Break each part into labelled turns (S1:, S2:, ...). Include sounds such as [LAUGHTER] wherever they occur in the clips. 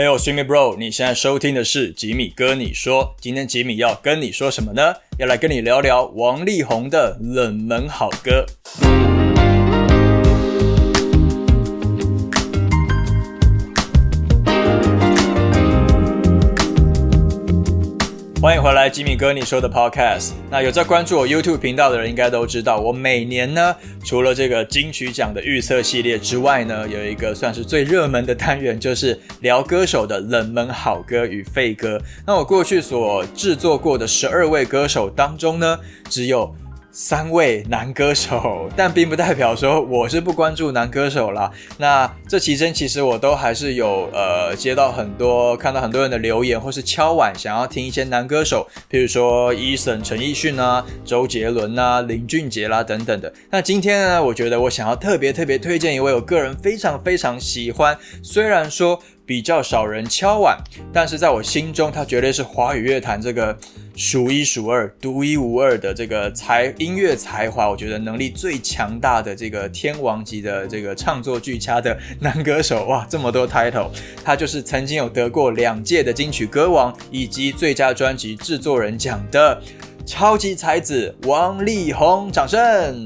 S1: Hey，我是 Jimmy Bro，你现在收听的是吉米哥你说。今天吉米要跟你说什么呢？要来跟你聊聊王力宏的冷门好歌。欢迎回来，吉米哥你说的 Podcast。那有在关注我 YouTube 频道的人，应该都知道，我每年呢，除了这个金曲奖的预测系列之外呢，有一个算是最热门的单元，就是聊歌手的冷门好歌与废歌。那我过去所制作过的十二位歌手当中呢，只有。三位男歌手，但并不代表说我是不关注男歌手啦。[LAUGHS] 那这期间其实我都还是有呃接到很多看到很多人的留言，或是敲碗想要听一些男歌手，譬如说 Eason 陈奕迅啊、周杰伦啊、林俊杰啦等等的。那今天呢，我觉得我想要特别特别推荐一位我个人非常非常喜欢，虽然说。比较少人敲碗，但是在我心中，他绝对是华语乐坛这个数一数二、独一无二的这个才音乐才华，我觉得能力最强大的这个天王级的这个唱作巨佳的男歌手。哇，这么多 title，他就是曾经有得过两届的金曲歌王以及最佳专辑制作人奖的超级才子王力宏，掌声！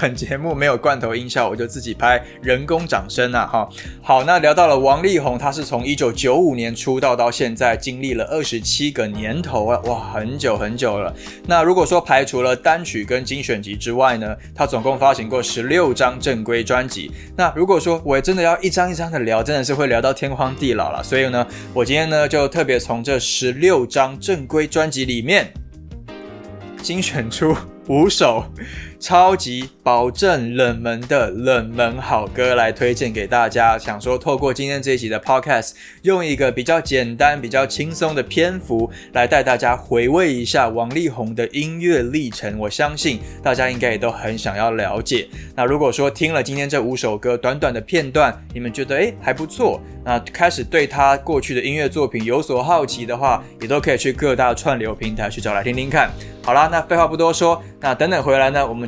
S1: 本节目没有罐头音效，我就自己拍人工掌声啊！哈，好，那聊到了王力宏，他是从一九九五年出道到现在，经历了二十七个年头啊，哇，很久很久了。那如果说排除了单曲跟精选集之外呢，他总共发行过十六张正规专辑。那如果说我真的要一张一张的聊，真的是会聊到天荒地老了。所以呢，我今天呢就特别从这十六张正规专辑里面精选出五首。超级保证冷门的冷门好歌来推荐给大家，想说透过今天这一集的 podcast，用一个比较简单、比较轻松的篇幅来带大家回味一下王力宏的音乐历程。我相信大家应该也都很想要了解。那如果说听了今天这五首歌短短的片段，你们觉得诶还不错，那开始对他过去的音乐作品有所好奇的话，也都可以去各大串流平台去找来听听看。好啦，那废话不多说，那等等回来呢，我们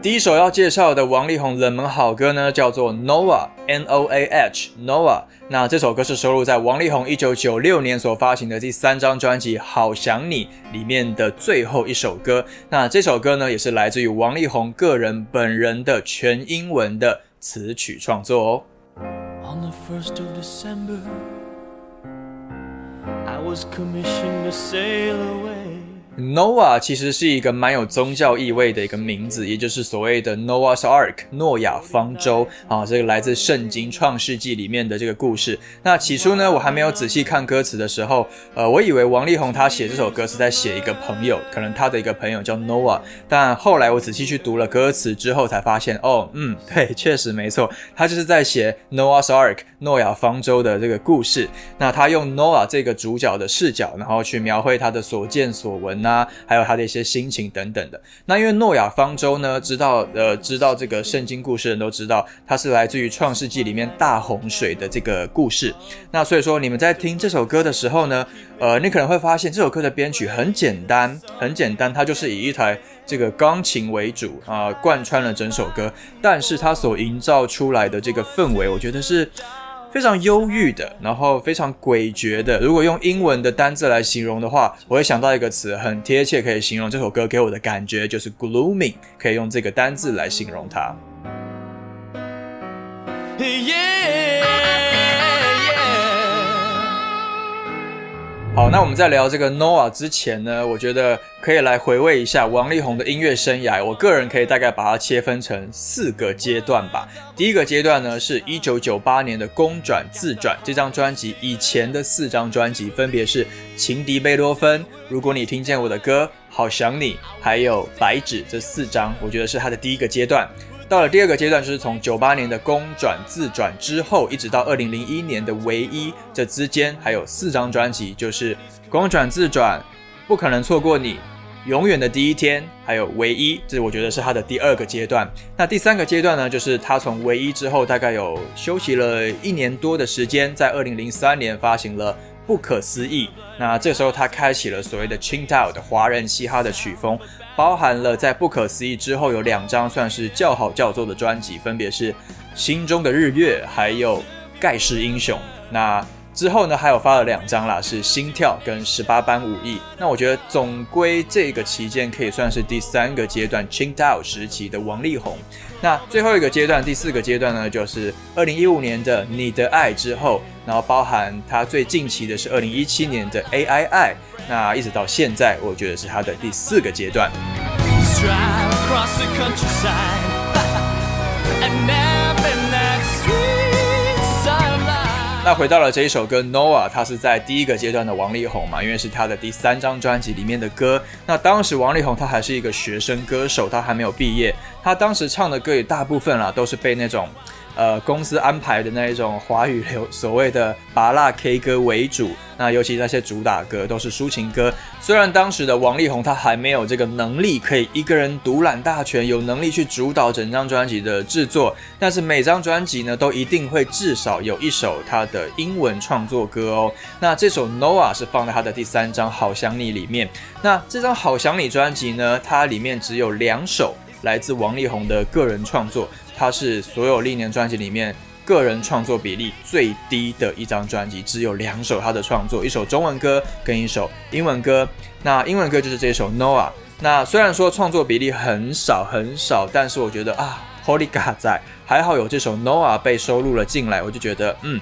S1: 第一首要介绍的王力宏冷门好歌呢，叫做 Noah，N O A H，Noah。那这首歌是收录在王力宏一九九六年所发行的第三张专辑《好想你》里面的最后一首歌。那这首歌呢，也是来自于王力宏个人本人的全英文的词曲创作哦。On the first of December, I was commissioned to sail away. Noah 其实是一个蛮有宗教意味的一个名字，也就是所谓的 Noah's Ark 诺亚方舟啊，这个来自圣经创世纪里面的这个故事。那起初呢，我还没有仔细看歌词的时候，呃，我以为王力宏他写这首歌是在写一个朋友，可能他的一个朋友叫 Noah。但后来我仔细去读了歌词之后，才发现，哦，嗯，[LAUGHS] 对，确实没错，他就是在写 Noah's Ark 诺亚方舟的这个故事。那他用 Noah 这个主角的视角，然后去描绘他的所见所闻呢啊，还有他的一些心情等等的。那因为诺亚方舟呢，知道呃，知道这个圣经故事的人都知道，它是来自于创世纪里面大洪水的这个故事。那所以说，你们在听这首歌的时候呢，呃，你可能会发现这首歌的编曲很简单，很简单，它就是以一台这个钢琴为主啊，贯穿了整首歌。但是它所营造出来的这个氛围，我觉得是。非常忧郁的，然后非常诡谲的。如果用英文的单字来形容的话，我会想到一个词，很贴切，可以形容这首歌给我的感觉，就是 gloomy，可以用这个单字来形容它。好，那我们在聊这个 Noah 之前呢，我觉得可以来回味一下王力宏的音乐生涯。我个人可以大概把它切分成四个阶段吧。第一个阶段呢，是一九九八年的公转自转这张专辑，以前的四张专辑分别是《情敌贝多芬》、《如果你听见我的歌》、《好想你》还有《白纸》这四张，我觉得是他的第一个阶段。到了第二个阶段，就是从九八年的公转自转之后，一直到二零零一年的唯一，这之间还有四张专辑，就是公转自转，不可能错过你。永远的第一天，还有唯一，这我觉得是他的第二个阶段。那第三个阶段呢，就是他从唯一之后，大概有休息了一年多的时间，在二零零三年发行了《不可思议》。那这时候他开启了所谓的 c h i n t o w 的华人嘻哈的曲风，包含了在《不可思议》之后有两张算是较好叫座的专辑，分别是《心中的日月》还有《盖世英雄》。那之后呢，还有发了两张啦，是心跳跟十八般武艺。那我觉得总归这个期间可以算是第三个阶段 c h i n t o 时期的王力宏。那最后一个阶段，第四个阶段呢，就是二零一五年的你的爱之后，然后包含他最近期的是二零一七年的 AI 爱，那一直到现在，我觉得是他的第四个阶段 cross countryside。[LAUGHS] 那回到了这一首歌《Noah》，它是在第一个阶段的王力宏嘛，因为是他的第三张专辑里面的歌。那当时王力宏他还是一个学生歌手，他还没有毕业，他当时唱的歌也大部分啦都是被那种。呃，公司安排的那一种华语流 [LAUGHS] 所谓的拔辣 K 歌为主，那尤其那些主打歌都是抒情歌。虽然当时的王力宏他还没有这个能力可以一个人独揽大权，有能力去主导整张专辑的制作，但是每张专辑呢都一定会至少有一首他的英文创作歌哦。那这首 Noah 是放在他的第三张好想你里面。那这张好想你专辑呢，它里面。只有两首来自王力宏的个人创作。它是所有历年专辑里面个人创作比例最低的一张专辑，只有两首他的创作，一首中文歌跟一首英文歌。那英文歌就是这首 Noah。那虽然说创作比例很少很少，但是我觉得啊，Holy God 在还好有这首 Noah 被收录了进来，我就觉得嗯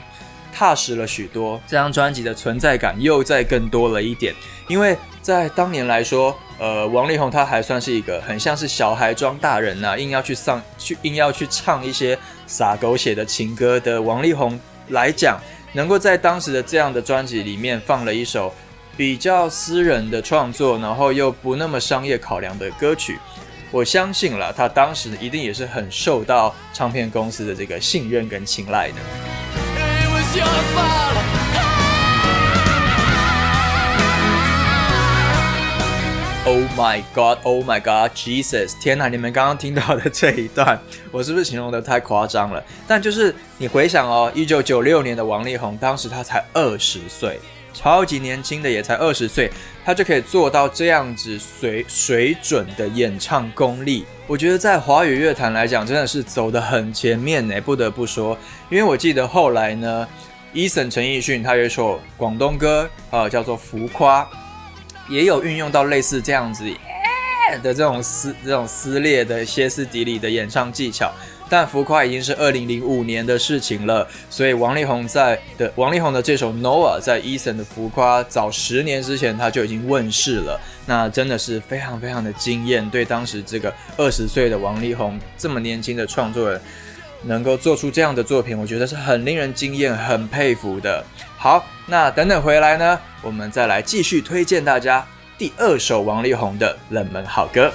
S1: 踏实了许多。这张专辑的存在感又再更多了一点，因为在当年来说。呃，王力宏他还算是一个很像是小孩装大人呐，硬要去上去，硬要去唱一些撒狗血的情歌的王力宏来讲，能够在当时的这样的专辑里面放了一首比较私人的创作，然后又不那么商业考量的歌曲，我相信了他当时一定也是很受到唱片公司的这个信任跟青睐的。Oh my God! Oh my God! Jesus! 天哪！你们刚刚听到的这一段，[LAUGHS] 我是不是形容的太夸张了？但就是你回想哦，一九九六年的王力宏，当时他才二十岁，超级年轻的，也才二十岁，他就可以做到这样子水水准的演唱功力。我觉得在华语乐坛来讲，真的是走得很前面呢。不得不说，因为我记得后来呢，Eason 陈奕迅他有一首广东歌，呃，叫做《浮夸》。也有运用到类似这样子的这种撕、这种撕裂的歇斯底里的演唱技巧，但浮夸已经是二零零五年的事情了。所以王力宏在的王力宏的这首 Noah 在 Eason 的浮夸早十年之前他就已经问世了，那真的是非常非常的惊艳。对当时这个二十岁的王力宏这么年轻的创作人，能够做出这样的作品，我觉得是很令人惊艳、很佩服的。好，那等等回来呢，我们再来继续推荐大家第二首王力宏的冷门好歌。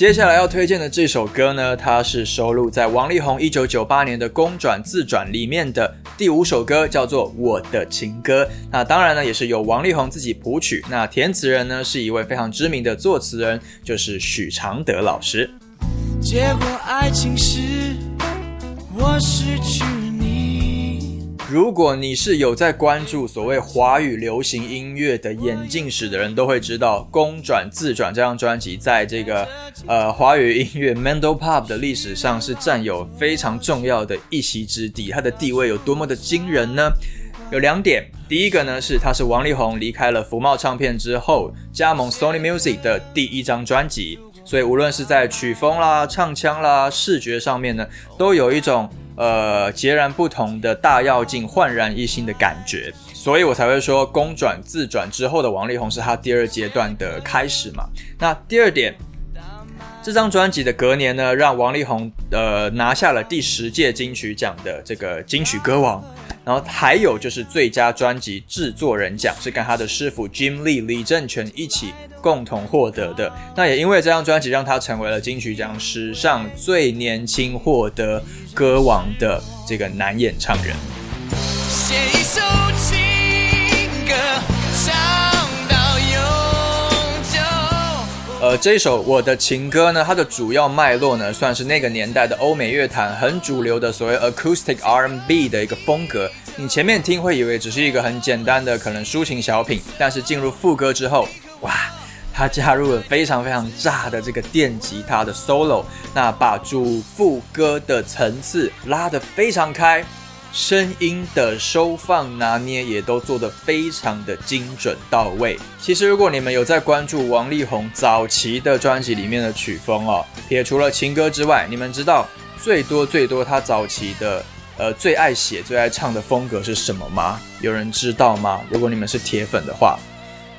S1: 接下来要推荐的这首歌呢，它是收录在王力宏一九九八年的公转自转里面的第五首歌，叫做《我的情歌》。那当然呢，也是由王力宏自己谱曲。那填词人呢，是一位非常知名的作词人，就是许常德老师。结果爱情是我失去。如果你是有在关注所谓华语流行音乐的演进史的人，都会知道《公转自转》这张专辑在这个呃华语音乐 Mandel Pop 的历史上是占有非常重要的一席之地。它的地位有多么的惊人呢？有两点，第一个呢是它是王力宏离开了福茂唱片之后加盟 Sony Music 的第一张专辑，所以无论是在曲风啦、唱腔啦、视觉上面呢，都有一种。呃，截然不同的大跃进、焕然一新的感觉，所以我才会说公转自转之后的王力宏是他第二阶段的开始嘛。那第二点，这张专辑的隔年呢，让王力宏呃拿下了第十届金曲奖的这个金曲歌王。然后还有就是最佳专辑制作人奖是跟他的师傅 Jim Lee 李正全一起共同获得的。那也因为这张专辑让他成为了金曲奖史上最年轻获得歌王的这个男演唱人。写一首情歌，呃，这一首我的情歌呢，它的主要脉络呢，算是那个年代的欧美乐坛很主流的所谓 acoustic R&B 的一个风格。你前面听会以为只是一个很简单的可能抒情小品，但是进入副歌之后，哇，它加入了非常非常炸的这个电吉他的 solo，那把主副歌的层次拉得非常开。声音的收放拿捏也都做得非常的精准到位。其实，如果你们有在关注王力宏早期的专辑里面的曲风哦，撇除了情歌之外，你们知道最多最多他早期的呃最爱写、最爱唱的风格是什么吗？有人知道吗？如果你们是铁粉的话，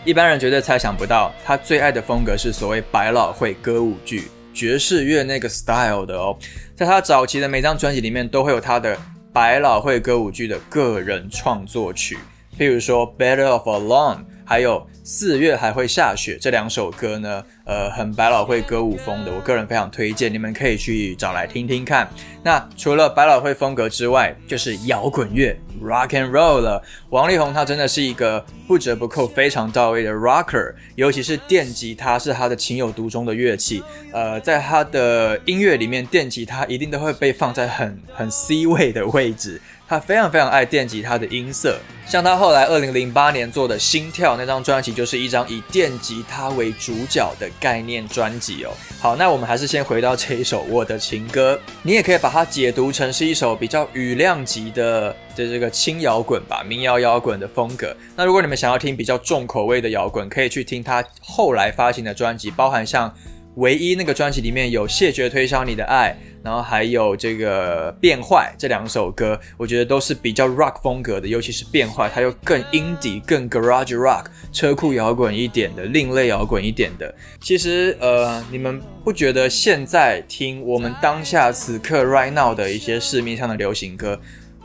S1: 一般人绝对猜想不到，他最爱的风格是所谓百老汇歌舞剧、爵士乐那个 style 的哦。在他早期的每张专辑里面，都会有他的。百老汇歌舞剧的个人创作曲，譬如说《Better of Alone》，还有。四月还会下雪这两首歌呢，呃，很百老汇歌舞风的，我个人非常推荐，你们可以去找来听听看。那除了百老汇风格之外，就是摇滚乐 （rock and roll） 了。王力宏他真的是一个不折不扣、非常到位的 rocker，尤其是电吉他是他的情有独钟的乐器。呃，在他的音乐里面，电吉他一定都会被放在很很 C 位的位置。他非常非常爱电吉他的音色，像他后来二零零八年做的《心跳》那张专辑，就是一张以电吉他为主角的概念专辑哦。好，那我们还是先回到这一首《我的情歌》，你也可以把它解读成是一首比较雨量级的的这个轻摇滚吧，民谣摇滚的风格。那如果你们想要听比较重口味的摇滚，可以去听他后来发行的专辑，包含像唯一那个专辑里面有《谢绝推销你的爱》。然后还有这个变坏这两首歌，我觉得都是比较 rock 风格的，尤其是变坏，它又更 indie、更 garage rock、车库摇滚一点的，另类摇滚一点的。其实，呃，你们不觉得现在听我们当下此刻 right now 的一些市面上的流行歌，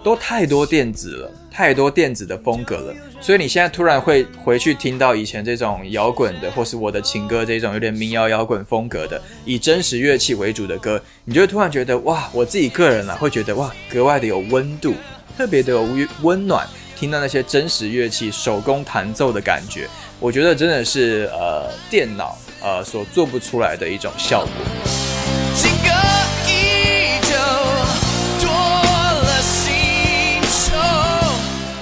S1: 都太多电子了？太多电子的风格了，所以你现在突然会回去听到以前这种摇滚的，或是我的情歌这种有点民谣摇滚风格的，以真实乐器为主的歌，你就突然觉得哇，我自己个人啊会觉得哇，格外的有温度，特别的有温暖，听到那些真实乐器手工弹奏的感觉，我觉得真的是呃电脑呃所做不出来的一种效果。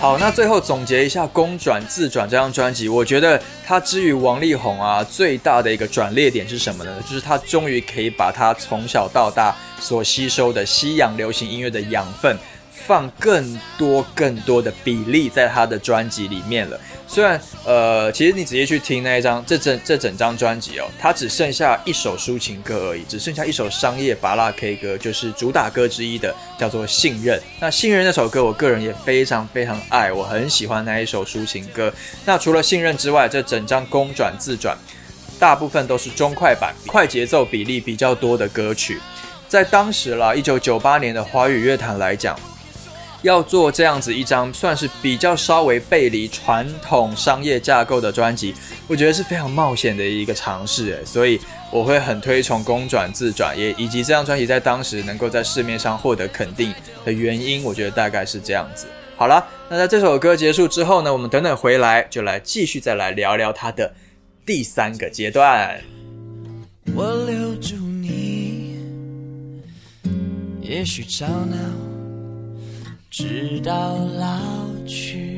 S1: 好，那最后总结一下《公转自转》这张专辑，我觉得它之于王力宏啊，最大的一个转捩点是什么呢？就是他终于可以把他从小到大所吸收的西洋流行音乐的养分。放更多更多的比例在他的专辑里面了。虽然呃，其实你直接去听那一张这整这整张专辑哦，它只剩下一首抒情歌而已，只剩下一首商业拔拉 K 歌，就是主打歌之一的，叫做《信任》。那《信任》那首歌，我个人也非常非常爱，我很喜欢那一首抒情歌。那除了《信任》之外，这整张公转自转，大部分都是中快板、快节奏比例比较多的歌曲。在当时啦，一九九八年的华语乐坛来讲。要做这样子一张算是比较稍微背离传统商业架构的专辑，我觉得是非常冒险的一个尝试诶，所以我会很推崇公转自转，也以及这张专辑在当时能够在市面上获得肯定的原因，我觉得大概是这样子。好了，那在这首歌结束之后呢，我们等等回来就来继续再来聊聊它的第三个阶段。我留住你，也许吵闹。直到老去。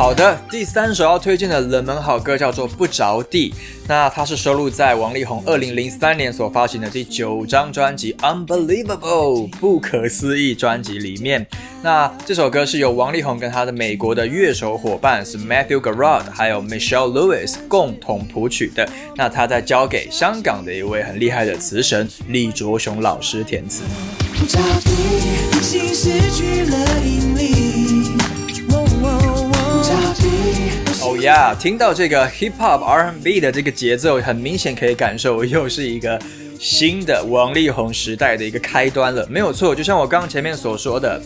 S1: 好的，第三首要推荐的冷门好歌叫做《不着地》，那它是收录在王力宏二零零三年所发行的第九张专辑《Unbelievable》不可思议专辑里面。那这首歌是由王力宏跟他的美国的乐手伙伴是 Matthew Garrod 还有 Michelle Lewis 共同谱曲的。那他在交给香港的一位很厉害的词神李卓雄老师填词。哦呀，听到这个 hip hop R&B 的这个节奏，很明显可以感受，又是一个新的王力宏时代的一个开端了。没有错，就像我刚前面所说的，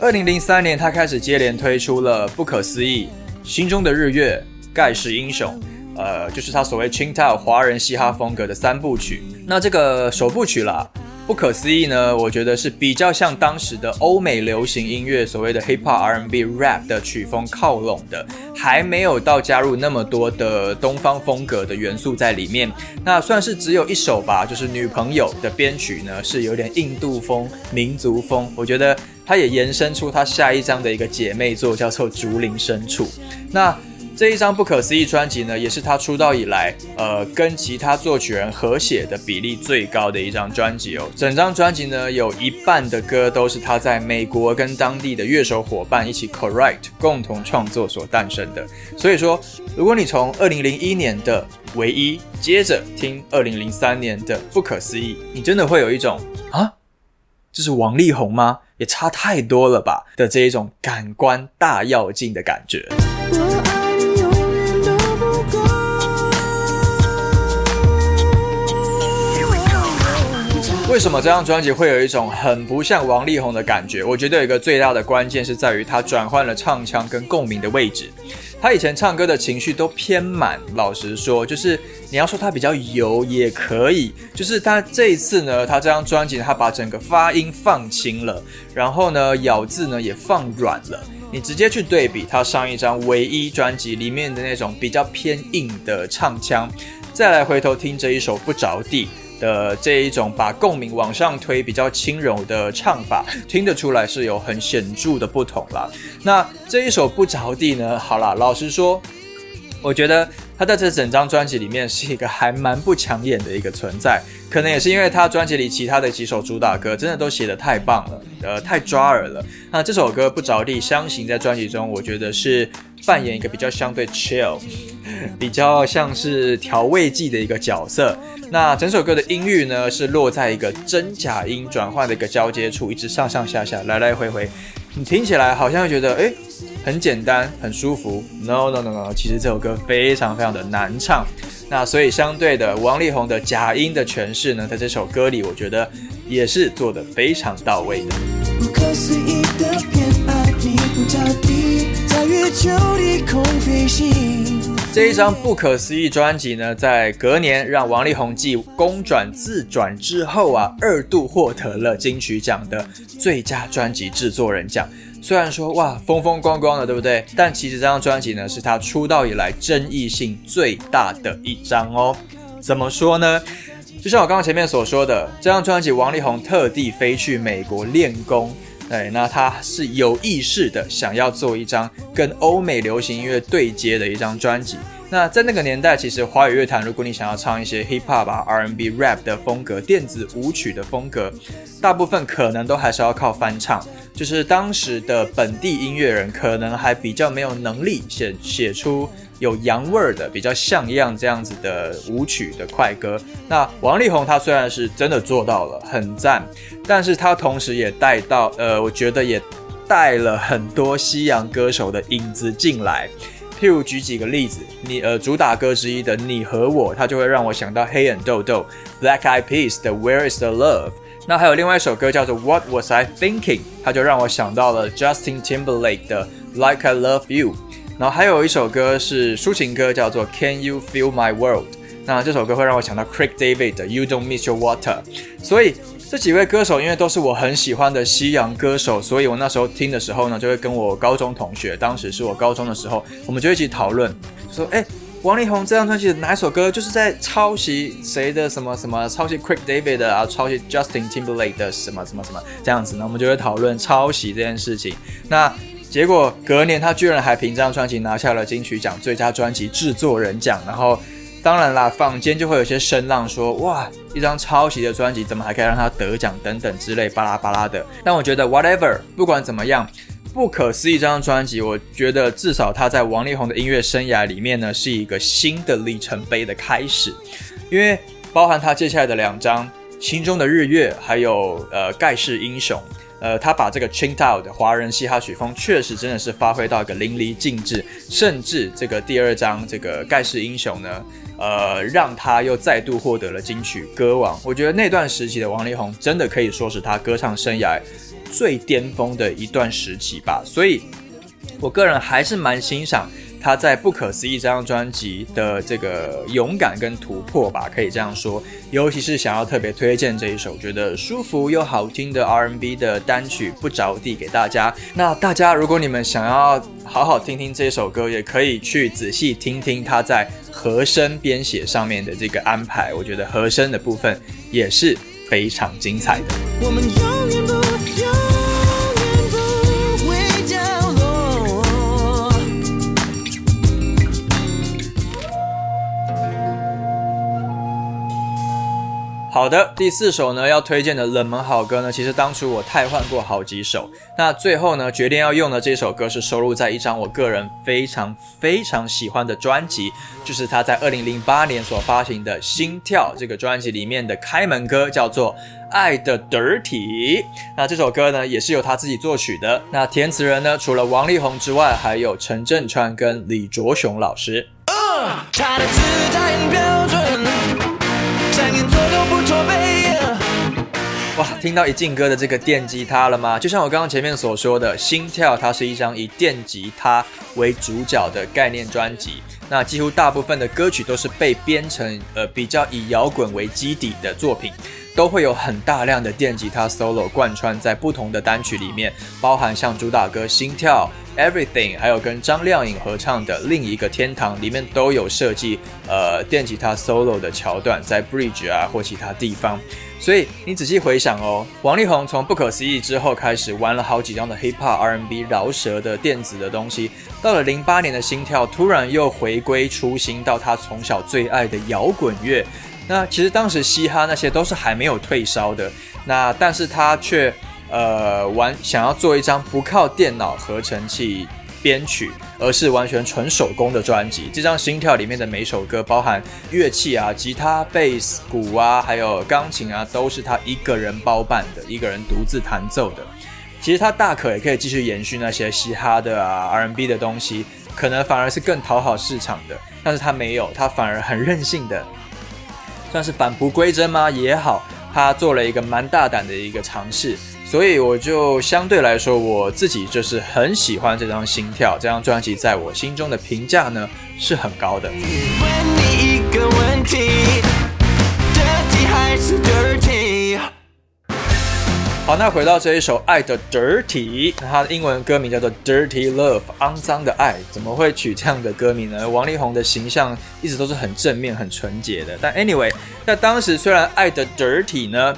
S1: 二零零三年他开始接连推出了《不可思议》、《心中的日月》、《盖世英雄》，呃，就是他所谓 c h i n t a o 华人嘻哈风格的三部曲。那这个首部曲啦。不可思议呢，我觉得是比较像当时的欧美流行音乐所谓的 hip hop R&B rap 的曲风靠拢的，还没有到加入那么多的东方风格的元素在里面。那算是只有一首吧，就是女朋友的编曲呢是有点印度风、民族风。我觉得它也延伸出它下一张的一个姐妹作，叫做《竹林深处》。那这一张不可思议专辑呢，也是他出道以来，呃，跟其他作曲人合写的比例最高的一张专辑哦。整张专辑呢，有一半的歌都是他在美国跟当地的乐手伙伴一起 co-write 共同创作所诞生的。所以说，如果你从二零零一年的唯一接着听二零零三年的不可思议，你真的会有一种啊，这是王力宏吗？也差太多了吧的这一种感官大跃进的感觉。为什么这张专辑会有一种很不像王力宏的感觉？我觉得有一个最大的关键是在于他转换了唱腔跟共鸣的位置。他以前唱歌的情绪都偏满，老实说，就是你要说他比较油也可以。就是他这一次呢，他这张专辑他把整个发音放轻了，然后呢咬字呢也放软了。你直接去对比他上一张唯一专辑里面的那种比较偏硬的唱腔，再来回头听这一首不着地。的这一种把共鸣往上推比较轻柔的唱法，听得出来是有很显著的不同啦。那这一首不着地呢？好啦，老实说，我觉得他在这整张专辑里面是一个还蛮不抢眼的一个存在，可能也是因为他专辑里其他的几首主打歌真的都写得太棒了，呃，太抓耳了。那这首歌不着地，相形在专辑中，我觉得是扮演一个比较相对 chill，[LAUGHS] 比较像是调味剂的一个角色。那整首歌的音域呢，是落在一个真假音转换的一个交接处，一直上上下下，来来回回。你听起来好像会觉得，哎，很简单，很舒服。No No No No，其实这首歌非常非常的难唱。那所以相对的，王力宏的假音的诠释呢，在这首歌里，我觉得也是做的非常到位的。不可思议的偏爱你不着地，在月球低空飞行。这一张不可思议专辑呢，在隔年让王力宏继公转自转之后啊，二度获得了金曲奖的最佳专辑制作人奖。虽然说哇风风光光的，对不对？但其实这张专辑呢，是他出道以来争议性最大的一张哦。怎么说呢？就像我刚刚前面所说的，这张专辑王力宏特地飞去美国练功。对，那他是有意识的想要做一张跟欧美流行音乐对接的一张专辑。那在那个年代，其实华语乐坛，如果你想要唱一些 hip hop 啊、R&B、rap 的风格、电子舞曲的风格，大部分可能都还是要靠翻唱。就是当时的本地音乐人可能还比较没有能力写写出有洋味儿的、比较像样这样子的舞曲的快歌。那王力宏他虽然是真的做到了，很赞。但是他同时也带到，呃，我觉得也带了很多西洋歌手的影子进来。譬如举几个例子，你呃主打歌之一的《你和我》，它就会让我想到黑眼豆豆；Black Eyed Peas 的《Where Is the Love》。那还有另外一首歌叫做《What Was I Thinking》，它就让我想到了 Justin Timberlake 的《Like I Love You》。然后还有一首歌是抒情歌，叫做《Can You Feel My World》。那这首歌会让我想到 Craig David 的《You Don't Miss Your Water》。所以这几位歌手，因为都是我很喜欢的西洋歌手，所以我那时候听的时候呢，就会跟我高中同学，当时是我高中的时候，我们就一起讨论，说：“哎，王力宏这张专辑的哪首歌就是在抄袭谁的什么什么，抄袭 Craig David 的啊，抄袭 Justin Timberlake 的什么什么什么这样子呢？”我们就会讨论抄袭这件事情。那结果隔年他居然还凭这张专辑拿下了金曲奖最佳专辑制作人奖，然后。当然啦，坊间就会有些声浪说，哇，一张抄袭的专辑怎么还可以让他得奖等等之类巴拉巴拉的。但我觉得 whatever，不管怎么样，不可思议这张专辑，我觉得至少他在王力宏的音乐生涯里面呢，是一个新的里程碑的开始，因为包含他接下来的两张。心中的日月，还有呃盖世英雄。呃，他把这个 Ching Tao 的华人嘻哈曲风，确实真的是发挥到一个淋漓尽致。甚至这个第二章这个盖世英雄呢，呃，让他又再度获得了金曲歌王。我觉得那段时期的王力宏，真的可以说是他歌唱生涯最巅峰的一段时期吧。所以，我个人还是蛮欣赏。他在《不可思议》这张专辑的这个勇敢跟突破吧，可以这样说。尤其是想要特别推荐这一首觉得舒服又好听的 R&B 的单曲《不着地》给大家。那大家如果你们想要好好听听这首歌，也可以去仔细听听他在和声编写上面的这个安排。我觉得和声的部分也是非常精彩的。我们好的，第四首呢要推荐的冷门好歌呢，其实当初我太换过好几首，那最后呢决定要用的这首歌是收录在一张我个人非常非常喜欢的专辑，就是他在二零零八年所发行的《心跳》这个专辑里面的开门歌，叫做《爱的 Dirty》。那这首歌呢也是由他自己作曲的，那填词人呢除了王力宏之外，还有陈振川跟李卓雄老师。哇，听到一进歌的这个电吉他了吗？就像我刚刚前面所说的，《心跳》它是一张以电吉他为主角的概念专辑。那几乎大部分的歌曲都是被编成呃比较以摇滚为基底的作品，都会有很大量的电吉他 solo 贯穿在不同的单曲里面，包含像主打歌《心跳》。Everything，还有跟张靓颖合唱的另一个天堂里面都有设计，呃，电吉他 solo 的桥段在 bridge 啊或其他地方。所以你仔细回想哦，王力宏从不可思议之后开始玩了好几张的 hip hop R&B 饶舌的电子的东西，到了零八年的心跳，突然又回归初心，到他从小最爱的摇滚乐。那其实当时嘻哈那些都是还没有退烧的，那但是他却。呃，玩想要做一张不靠电脑合成器编曲，而是完全纯手工的专辑。这张《心跳》里面的每首歌，包含乐器啊，吉他、贝斯、鼓啊，还有钢琴啊，都是他一个人包办的，一个人独自弹奏的。其实他大可也可以继续延续那些嘻哈的啊、R&B 的东西，可能反而是更讨好市场的。但是他没有，他反而很任性的，算是返璞归真吗？也好，他做了一个蛮大胆的一个尝试。所以我就相对来说，我自己就是很喜欢这张《心跳》这张专辑，在我心中的评价呢是很高的。问你一个问题，dirty 还是 dirty？好，那回到这一首《爱的 Dirty》，它的英文歌名叫做《Dirty Love》，肮脏的爱，怎么会取这样的歌名呢？王力宏的形象一直都是很正面、很纯洁的。但 anyway，在当时虽然《爱的 Dirty》呢。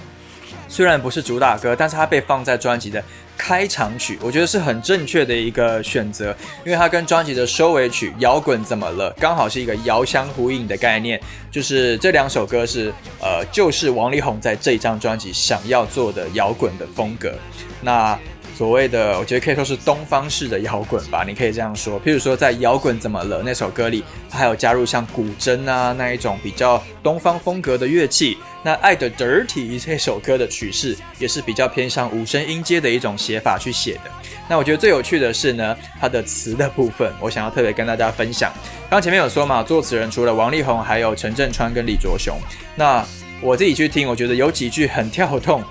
S1: 虽然不是主打歌，但是它被放在专辑的开场曲，我觉得是很正确的一个选择，因为它跟专辑的收尾曲《摇滚怎么了》刚好是一个遥相呼应的概念，就是这两首歌是呃，就是王力宏在这一张专辑想要做的摇滚的风格。那所谓的，我觉得可以说是东方式的摇滚吧，你可以这样说。譬如说，在《摇滚怎么了》那首歌里，它还有加入像古筝啊那一种比较东方风格的乐器。那《爱的 Dirty》这首歌的曲式也是比较偏向五声音阶的一种写法去写的。那我觉得最有趣的是呢，它的词的部分，我想要特别跟大家分享。刚前面有说嘛，作词人除了王力宏，还有陈振川跟李卓雄。那我自己去听，我觉得有几句很跳动。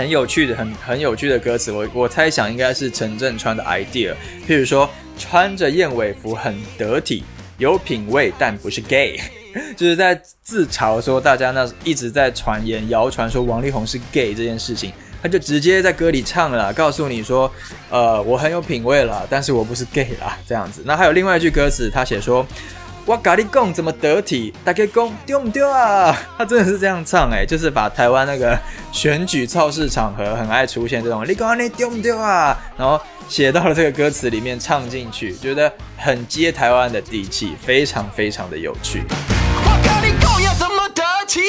S1: 很有趣的，很很有趣的歌词，我我猜想应该是陈振川的 idea。譬如说，穿着燕尾服很得体，有品味，但不是 gay，[LAUGHS] 就是在自嘲说大家那一直在传言、谣传说王力宏是 gay 这件事情，他就直接在歌里唱了，告诉你说，呃，我很有品味了，但是我不是 gay 啦，这样子。那还有另外一句歌词，他写说。我咖喱贡怎么得体？大家讲丢不丢啊？[LAUGHS] 他真的是这样唱哎，就是把台湾那个选举造势场合很爱出现这种你讲你丢不丢啊？然后写到了这个歌词里面唱进去，觉得很接台湾的底气，非常非常的有趣。我咖喱贡要怎么得体？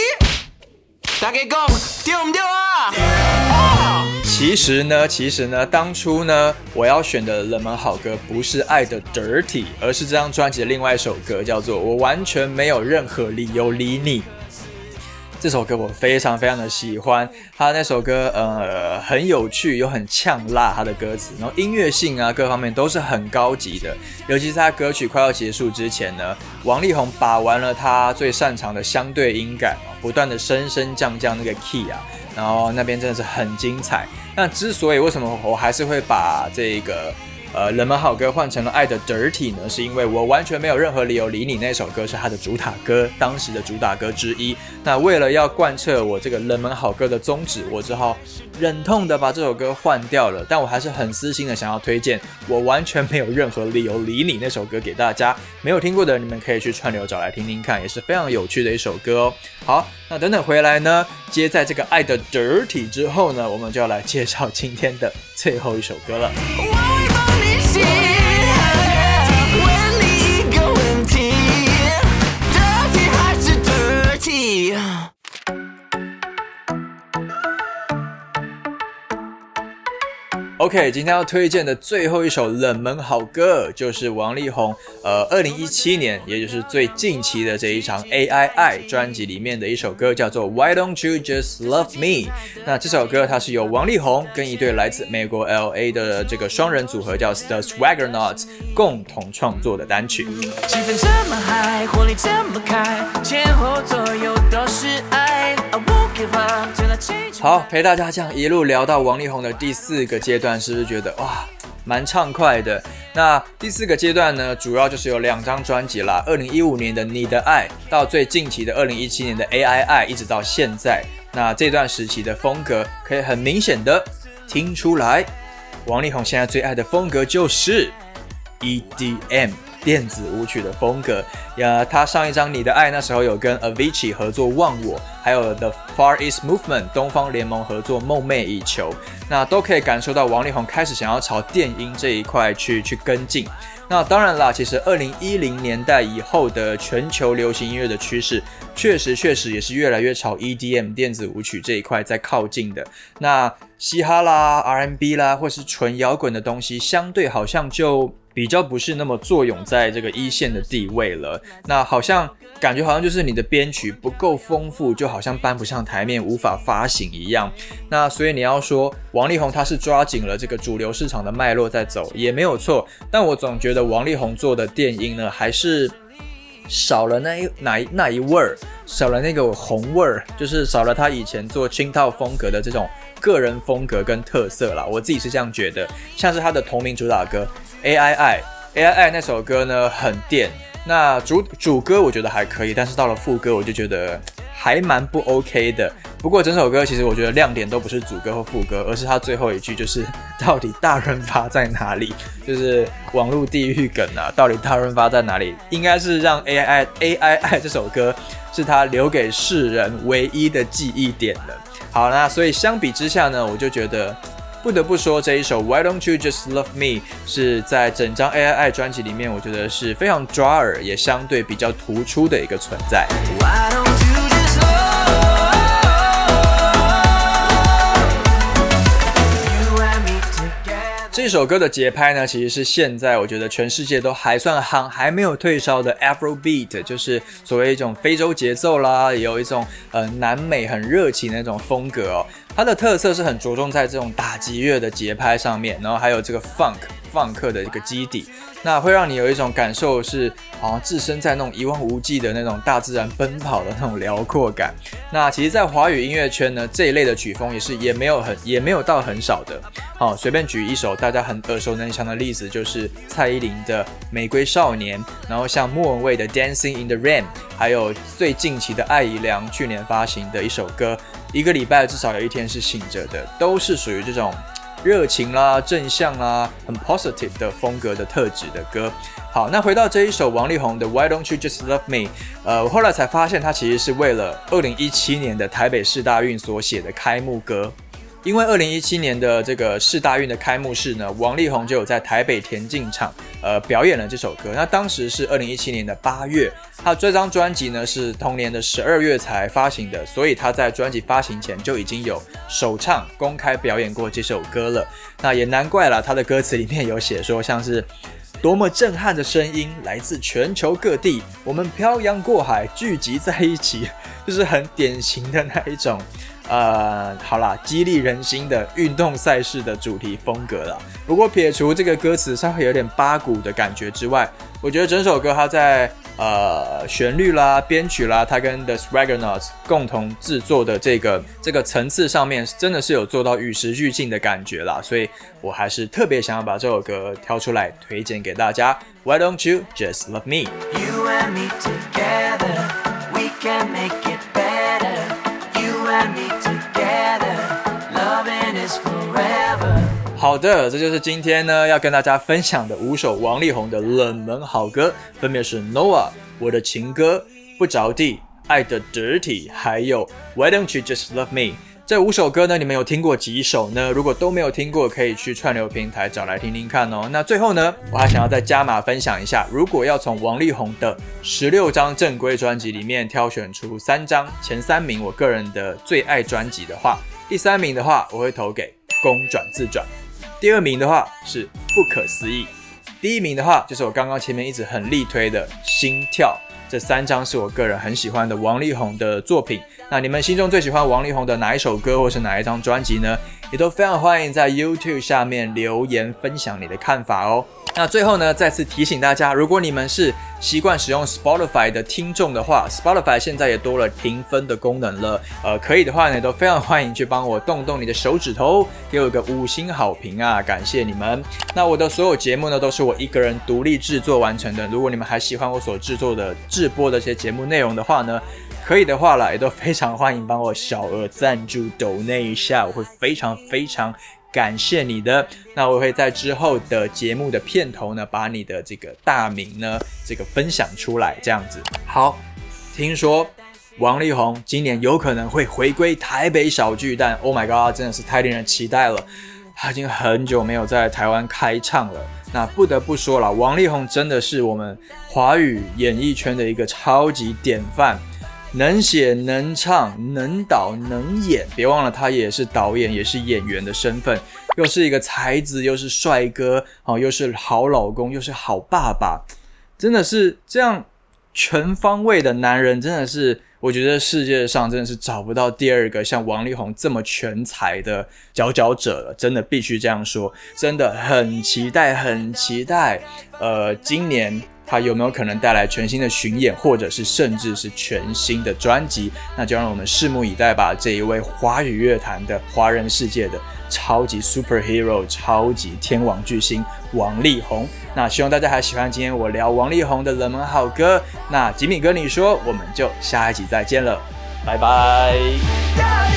S1: 大家讲丢不丢啊？其实呢，其实呢，当初呢，我要选的冷门好歌不是《爱的 Dirty》，而是这张专辑的另外一首歌，叫做《我完全没有任何理由理你》。这首歌我非常非常的喜欢，他那首歌呃很有趣又很呛辣，他的歌词，然后音乐性啊各方面都是很高级的，尤其是他歌曲快要结束之前呢，王力宏把玩了他最擅长的相对音感，不断的升升降降那个 key 啊，然后那边真的是很精彩。那之所以为什么我还是会把这个。呃，冷门好歌换成了爱的 dirty 呢，是因为我完全没有任何理由理你那首歌是他的主打歌，当时的主打歌之一。那为了要贯彻我这个冷门好歌的宗旨，我只好忍痛的把这首歌换掉了。但我还是很私心的想要推荐，我完全没有任何理由理你那首歌给大家。没有听过的，你们可以去串流找来听听看，也是非常有趣的一首歌哦。好，那等等回来呢，接在这个爱的 dirty 之后呢，我们就要来介绍今天的最后一首歌了。问 OK，今天要推荐的最后一首冷门好歌，就是王力宏，呃，二零一七年，也就是最近期的这一场 AII 专辑里面的一首歌，叫做 Why Don't You Just Love Me？那这首歌它是由王力宏跟一对来自美国 LA 的这个双人组合叫 The Swagger Nots 共同创作的单曲。气氛这么嗨，火力这么开，前后左右都是爱，I won't give up。好，陪大家这样一路聊到王力宏的第四个阶段，是不是觉得哇，蛮畅快的？那第四个阶段呢，主要就是有两张专辑啦，二零一五年的《你的爱》到最近期的二零一七年的《AII》，一直到现在，那这段时期的风格可以很明显的听出来，王力宏现在最爱的风格就是 EDM。电子舞曲的风格，呀，他上一张《你的爱》那时候有跟 Avicii 合作《忘我》，还有 The Far East Movement 东方联盟合作《梦寐以求》，那都可以感受到王力宏开始想要朝电音这一块去去跟进。那当然啦，其实二零一零年代以后的全球流行音乐的趋势，确实确实也是越来越朝 EDM 电子舞曲这一块在靠近的。那嘻哈啦、R&B 啦，或是纯摇滚的东西，相对好像就。比较不是那么作用在这个一线的地位了，那好像感觉好像就是你的编曲不够丰富，就好像搬不上台面，无法发行一样。那所以你要说王力宏他是抓紧了这个主流市场的脉络在走，也没有错。但我总觉得王力宏做的电音呢，还是少了那一哪那一味儿，少了那个红味儿，就是少了他以前做轻套风格的这种个人风格跟特色啦。我自己是这样觉得，像是他的同名主打歌。A I I A I I 那首歌呢很电，那主主歌我觉得还可以，但是到了副歌我就觉得还蛮不 OK 的。不过整首歌其实我觉得亮点都不是主歌或副歌，而是它最后一句就是到底大润发在哪里？就是网络地狱梗啊，到底大润发在哪里？应该是让 A I I A I I 这首歌是他留给世人唯一的记忆点了。好，那所以相比之下呢，我就觉得。不得不说，这一首 Why Don't You Just Love Me 是在整张 AII 专辑里面，我觉得是非常抓耳，也相对比较突出的一个存在。这首歌的节拍呢，其实是现在我觉得全世界都还算夯、还没有退烧的 Afro Beat，就是所谓一种非洲节奏啦，也有一种呃南美很热情的那种风格哦。它的特色是很着重在这种打击乐的节拍上面，然后还有这个 Funk。放克的一个基底，那会让你有一种感受，是好像置身在那种一望无际的那种大自然奔跑的那种辽阔感。那其实，在华语音乐圈呢，这一类的曲风也是也没有很也没有到很少的。好，随便举一首大家很耳熟能详的例子，就是蔡依林的《玫瑰少年》，然后像莫文蔚的《Dancing in the Rain》，还有最近期的艾怡良去年发行的一首歌《一个礼拜至少有一天是醒着的》，都是属于这种。热情啦，正向啦，很 positive 的风格的特质的歌。好，那回到这一首王力宏的 Why Don't You Just Love Me？呃，我后来才发现，它其实是为了二零一七年的台北市大运所写的开幕歌。因为二零一七年的这个世大运的开幕式呢，王力宏就有在台北田径场呃表演了这首歌。那当时是二零一七年的八月，他这张专辑呢是同年的十二月才发行的，所以他在专辑发行前就已经有首唱公开表演过这首歌了。那也难怪了，他的歌词里面有写说像是。多么震撼的声音，来自全球各地，我们漂洋过海聚集在一起，就是很典型的那一种。呃，好啦，激励人心的运动赛事的主题风格了。不过撇除这个歌词稍微有点八股的感觉之外，我觉得整首歌它在呃旋律啦、编曲啦，它跟 The Swaggernauts 共同制作的这个这个层次上面，真的是有做到与时俱进的感觉啦。所以我还是特别想要把这首歌挑出来推荐给大家。Why don't you just love me? You and me together, we can make it 好的，这就是今天呢要跟大家分享的五首王力宏的冷门好歌，分别是《Noah》、我的情歌、不着地、爱的 Dirty，还有 Why Don't You Just Love Me。这五首歌呢，你们有听过几首呢？如果都没有听过，可以去串流平台找来听听看哦。那最后呢，我还想要再加码分享一下，如果要从王力宏的十六张正规专辑里面挑选出三张前三名我个人的最爱专辑的话，第三名的话我会投给《公转自转》。第二名的话是不可思议，第一名的话就是我刚刚前面一直很力推的心跳。这三张是我个人很喜欢的王力宏的作品。那你们心中最喜欢王力宏的哪一首歌，或是哪一张专辑呢？也都非常欢迎在 YouTube 下面留言分享你的看法哦。那最后呢，再次提醒大家，如果你们是习惯使用 Spotify 的听众的话，Spotify 现在也多了评分的功能了。呃，可以的话呢，都非常欢迎去帮我动动你的手指头，给我个五星好评啊，感谢你们。那我的所有节目呢，都是我一个人独立制作完成的。如果你们还喜欢我所制作的制播的一些节目内容的话呢，可以的话啦，也都非常欢迎帮我小额赞助抖那一下，我会非常非常。感谢你的，那我会在之后的节目的片头呢，把你的这个大名呢，这个分享出来，这样子。好，听说王力宏今年有可能会回归台北小巨蛋，Oh my god，真的是太令人期待了。他已经很久没有在台湾开唱了，那不得不说了，王力宏真的是我们华语演艺圈的一个超级典范。能写能唱能导能演，别忘了他也是导演也是演员的身份，又是一个才子，又是帅哥，哦，又是好老公，又是好爸爸，真的是这样全方位的男人，真的是我觉得世界上真的是找不到第二个像王力宏这么全才的佼佼者了，真的必须这样说，真的很期待，很期待，呃，今年。他有没有可能带来全新的巡演，或者是甚至是全新的专辑？那就让我们拭目以待吧。这一位华语乐坛的华人世界的超级 superhero、超级天王巨星王力宏。那希望大家还喜欢今天我聊王力宏的冷门好歌。那吉米哥，你说，我们就下一集再见了，拜拜。